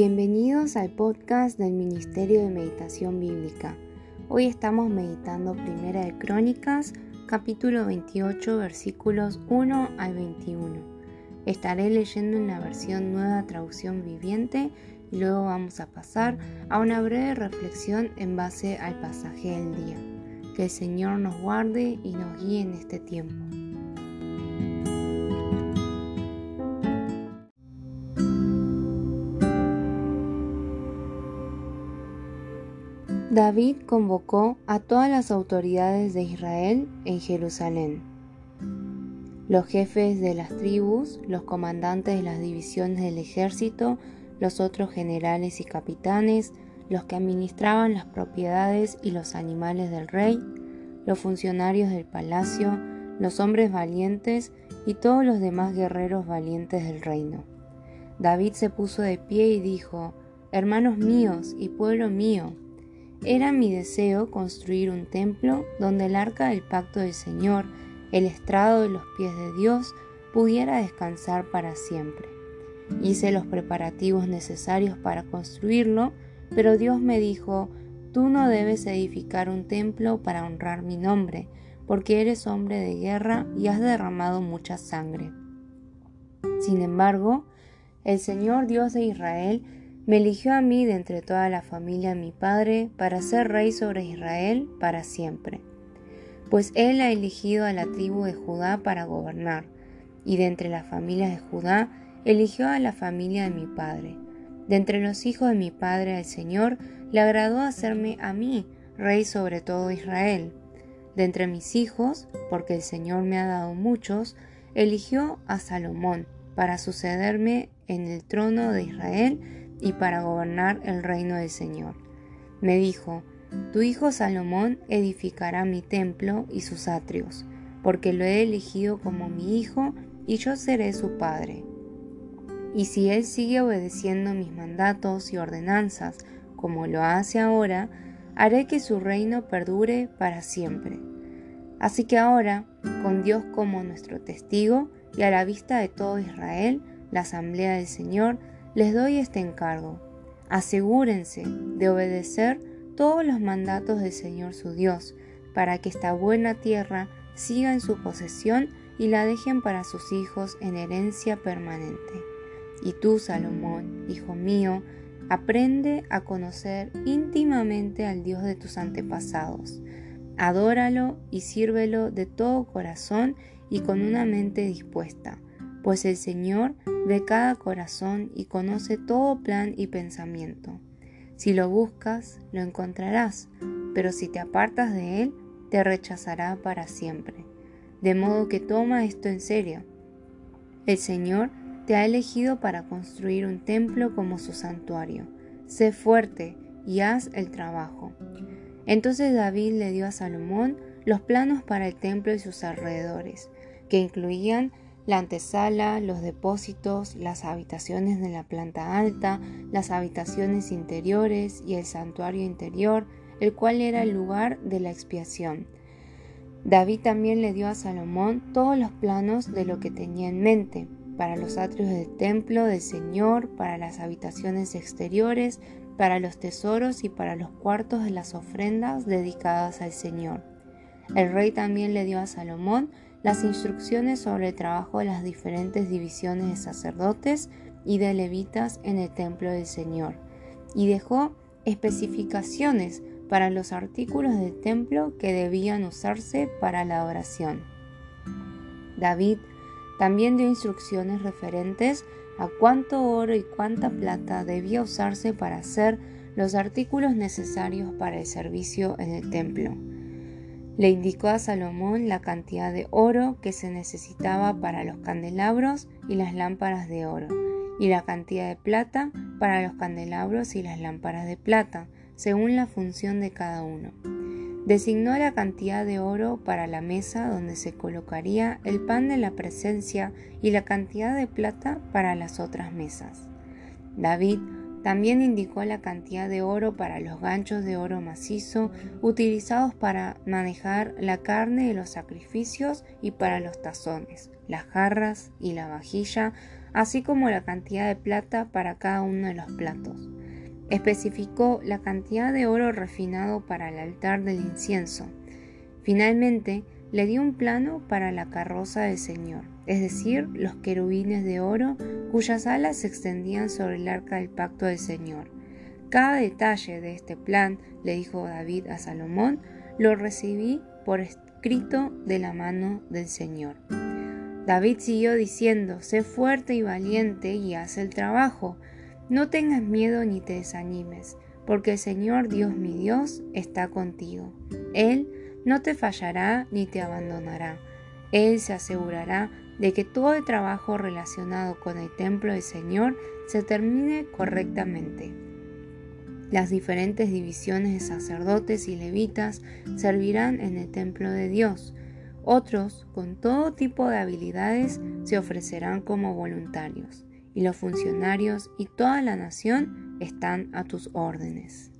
Bienvenidos al podcast del Ministerio de Meditación Bíblica. Hoy estamos meditando Primera de Crónicas, capítulo 28, versículos 1 al 21. Estaré leyendo en la versión nueva traducción viviente y luego vamos a pasar a una breve reflexión en base al pasaje del día. Que el Señor nos guarde y nos guíe en este tiempo. David convocó a todas las autoridades de Israel en Jerusalén. Los jefes de las tribus, los comandantes de las divisiones del ejército, los otros generales y capitanes, los que administraban las propiedades y los animales del rey, los funcionarios del palacio, los hombres valientes y todos los demás guerreros valientes del reino. David se puso de pie y dijo, Hermanos míos y pueblo mío, era mi deseo construir un templo donde el arca del pacto del Señor, el estrado de los pies de Dios, pudiera descansar para siempre. Hice los preparativos necesarios para construirlo, pero Dios me dijo, tú no debes edificar un templo para honrar mi nombre, porque eres hombre de guerra y has derramado mucha sangre. Sin embargo, el Señor Dios de Israel me eligió a mí de entre toda la familia de mi padre para ser rey sobre Israel para siempre. Pues él ha elegido a la tribu de Judá para gobernar, y de entre las familias de Judá eligió a la familia de mi padre. De entre los hijos de mi padre al Señor le agradó hacerme a mí rey sobre todo Israel. De entre mis hijos, porque el Señor me ha dado muchos, eligió a Salomón para sucederme en el trono de Israel y para gobernar el reino del Señor. Me dijo, Tu hijo Salomón edificará mi templo y sus atrios, porque lo he elegido como mi hijo y yo seré su padre. Y si él sigue obedeciendo mis mandatos y ordenanzas como lo hace ahora, haré que su reino perdure para siempre. Así que ahora, con Dios como nuestro testigo y a la vista de todo Israel, la asamblea del Señor, les doy este encargo. Asegúrense de obedecer todos los mandatos del Señor su Dios, para que esta buena tierra siga en su posesión y la dejen para sus hijos en herencia permanente. Y tú, Salomón, hijo mío, aprende a conocer íntimamente al Dios de tus antepasados. Adóralo y sírvelo de todo corazón y con una mente dispuesta pues el Señor ve cada corazón y conoce todo plan y pensamiento. Si lo buscas, lo encontrarás, pero si te apartas de Él, te rechazará para siempre. De modo que toma esto en serio. El Señor te ha elegido para construir un templo como su santuario. Sé fuerte y haz el trabajo. Entonces David le dio a Salomón los planos para el templo y sus alrededores, que incluían la antesala, los depósitos, las habitaciones de la planta alta, las habitaciones interiores y el santuario interior, el cual era el lugar de la expiación. David también le dio a Salomón todos los planos de lo que tenía en mente, para los atrios del templo del Señor, para las habitaciones exteriores, para los tesoros y para los cuartos de las ofrendas dedicadas al Señor. El rey también le dio a Salomón las instrucciones sobre el trabajo de las diferentes divisiones de sacerdotes y de levitas en el templo del Señor, y dejó especificaciones para los artículos del templo que debían usarse para la oración. David también dio instrucciones referentes a cuánto oro y cuánta plata debía usarse para hacer los artículos necesarios para el servicio en el templo le indicó a Salomón la cantidad de oro que se necesitaba para los candelabros y las lámparas de oro, y la cantidad de plata para los candelabros y las lámparas de plata, según la función de cada uno. Designó la cantidad de oro para la mesa donde se colocaría el pan de la presencia y la cantidad de plata para las otras mesas. David También indicó la cantidad de oro para los ganchos de oro macizo utilizados para manejar la carne de los sacrificios y para los tazones, las jarras y la vajilla, así como la cantidad de plata para cada uno de los platos. Especificó la cantidad de oro refinado para el altar del incienso. Finalmente, le dio un plano para la carroza del Señor, es decir, los querubines de oro cuyas alas se extendían sobre el arca del pacto del Señor. Cada detalle de este plan, le dijo David a Salomón, lo recibí por escrito de la mano del Señor. David siguió diciendo, sé fuerte y valiente y haz el trabajo. No tengas miedo ni te desanimes, porque el Señor Dios mi Dios está contigo. Él no te fallará ni te abandonará. Él se asegurará de que todo el trabajo relacionado con el templo del Señor se termine correctamente. Las diferentes divisiones de sacerdotes y levitas servirán en el templo de Dios. Otros, con todo tipo de habilidades, se ofrecerán como voluntarios, y los funcionarios y toda la nación están a tus órdenes.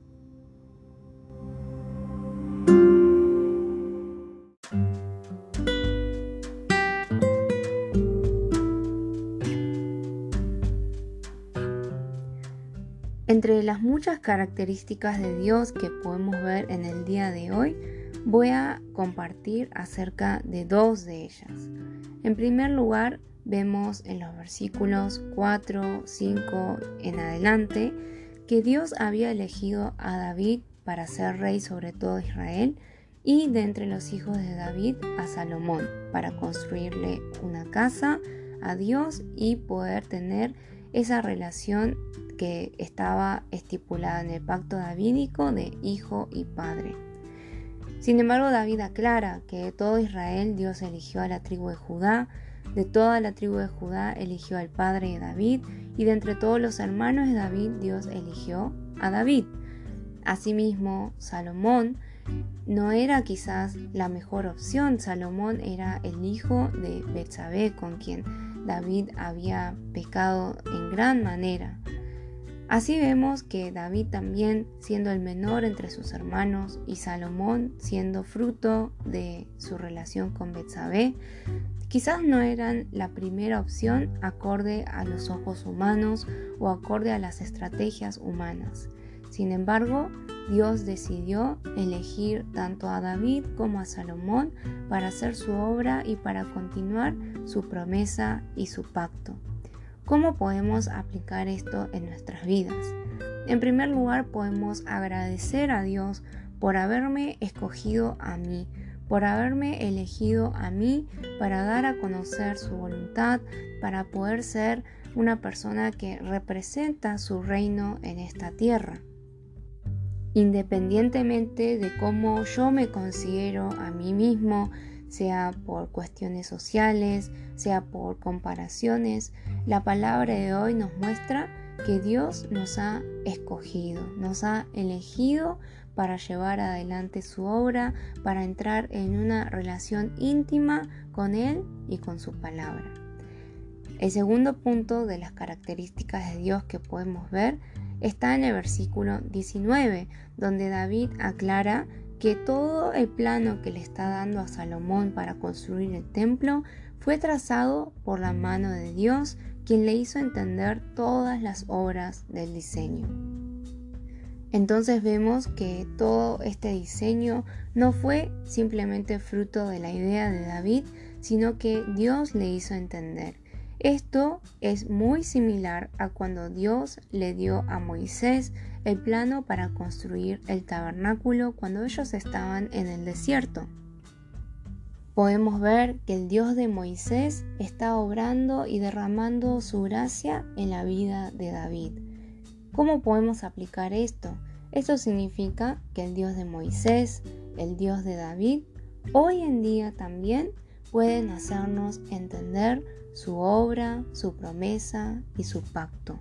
Muchas características de Dios que podemos ver en el día de hoy, voy a compartir acerca de dos de ellas. En primer lugar, vemos en los versículos 4, 5 en adelante que Dios había elegido a David para ser rey sobre todo Israel y de entre los hijos de David a Salomón para construirle una casa a Dios y poder tener esa relación que estaba estipulada en el pacto davídico de hijo y padre. Sin embargo, David aclara que de todo Israel Dios eligió a la tribu de Judá, de toda la tribu de Judá eligió al padre de David, y de entre todos los hermanos de David Dios eligió a David. Asimismo, Salomón no era quizás la mejor opción. Salomón era el hijo de Betsabé, con quien David había pecado en gran manera. Así vemos que David también, siendo el menor entre sus hermanos, y Salomón, siendo fruto de su relación con Betsabé, quizás no eran la primera opción acorde a los ojos humanos o acorde a las estrategias humanas. Sin embargo, Dios decidió elegir tanto a David como a Salomón para hacer su obra y para continuar su promesa y su pacto. ¿Cómo podemos aplicar esto en nuestras vidas? En primer lugar, podemos agradecer a Dios por haberme escogido a mí, por haberme elegido a mí para dar a conocer su voluntad, para poder ser una persona que representa su reino en esta tierra. Independientemente de cómo yo me considero a mí mismo, sea por cuestiones sociales, sea por comparaciones, la palabra de hoy nos muestra que Dios nos ha escogido, nos ha elegido para llevar adelante su obra, para entrar en una relación íntima con Él y con su palabra. El segundo punto de las características de Dios que podemos ver está en el versículo 19, donde David aclara que todo el plano que le está dando a Salomón para construir el templo fue trazado por la mano de Dios, quien le hizo entender todas las obras del diseño. Entonces vemos que todo este diseño no fue simplemente fruto de la idea de David, sino que Dios le hizo entender. Esto es muy similar a cuando Dios le dio a Moisés el plano para construir el tabernáculo cuando ellos estaban en el desierto. Podemos ver que el Dios de Moisés está obrando y derramando su gracia en la vida de David. ¿Cómo podemos aplicar esto? Esto significa que el Dios de Moisés, el Dios de David, hoy en día también pueden hacernos entender su obra, su promesa y su pacto.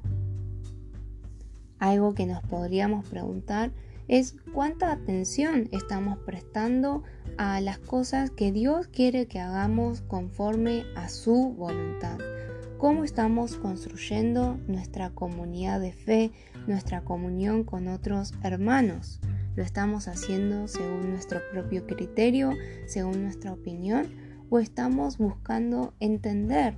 Algo que nos podríamos preguntar es cuánta atención estamos prestando a las cosas que Dios quiere que hagamos conforme a su voluntad. cómo estamos construyendo nuestra comunidad de fe, nuestra comunión con otros hermanos. ¿Lo estamos haciendo según nuestro propio criterio, según nuestra opinión? ¿O estamos buscando entender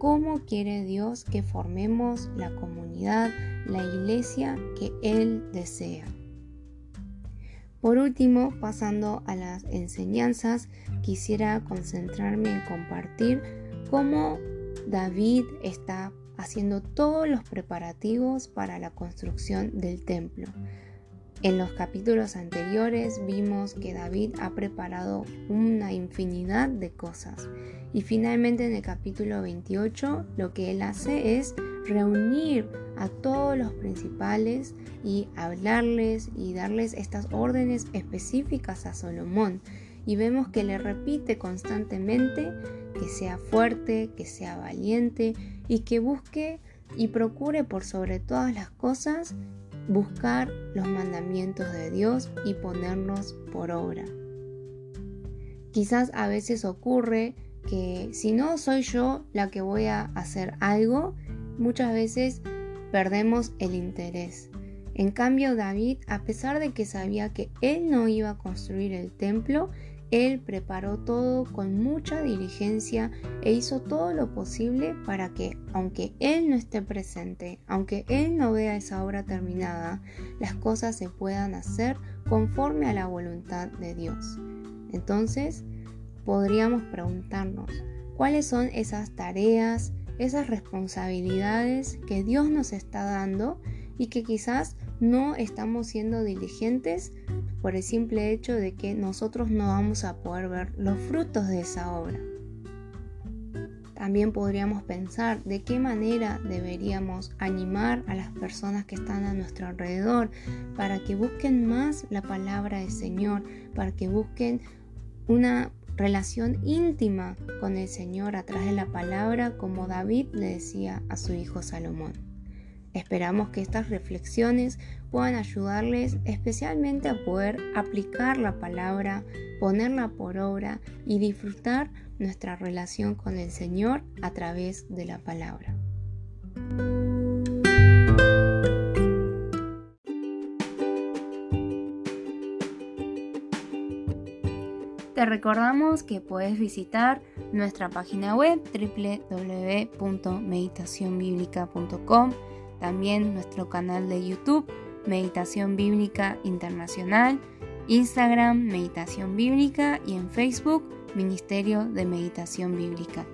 cómo quiere Dios que formemos la comunidad, la iglesia que Él desea? Por último, pasando a las enseñanzas, quisiera concentrarme en compartir cómo David está haciendo todos los preparativos para la construcción del templo. En los capítulos anteriores vimos que David ha preparado una infinidad de cosas y finalmente en el capítulo 28 lo que él hace es reunir a todos los principales y hablarles y darles estas órdenes específicas a Salomón. Y vemos que le repite constantemente que sea fuerte, que sea valiente y que busque y procure por sobre todas las cosas buscar los mandamientos de Dios y ponerlos por obra. Quizás a veces ocurre que si no soy yo la que voy a hacer algo, muchas veces perdemos el interés. En cambio, David, a pesar de que sabía que él no iba a construir el templo, él preparó todo con mucha diligencia e hizo todo lo posible para que, aunque Él no esté presente, aunque Él no vea esa obra terminada, las cosas se puedan hacer conforme a la voluntad de Dios. Entonces, podríamos preguntarnos, ¿cuáles son esas tareas, esas responsabilidades que Dios nos está dando y que quizás no estamos siendo diligentes por el simple hecho de que nosotros no vamos a poder ver los frutos de esa obra. También podríamos pensar de qué manera deberíamos animar a las personas que están a nuestro alrededor para que busquen más la palabra del Señor, para que busquen una relación íntima con el Señor a través de la palabra, como David le decía a su hijo Salomón. Esperamos que estas reflexiones puedan ayudarles especialmente a poder aplicar la palabra, ponerla por obra y disfrutar nuestra relación con el Señor a través de la palabra. Te recordamos que puedes visitar nuestra página web www.meditacionbiblica.com también nuestro canal de YouTube, Meditación Bíblica Internacional, Instagram, Meditación Bíblica y en Facebook, Ministerio de Meditación Bíblica.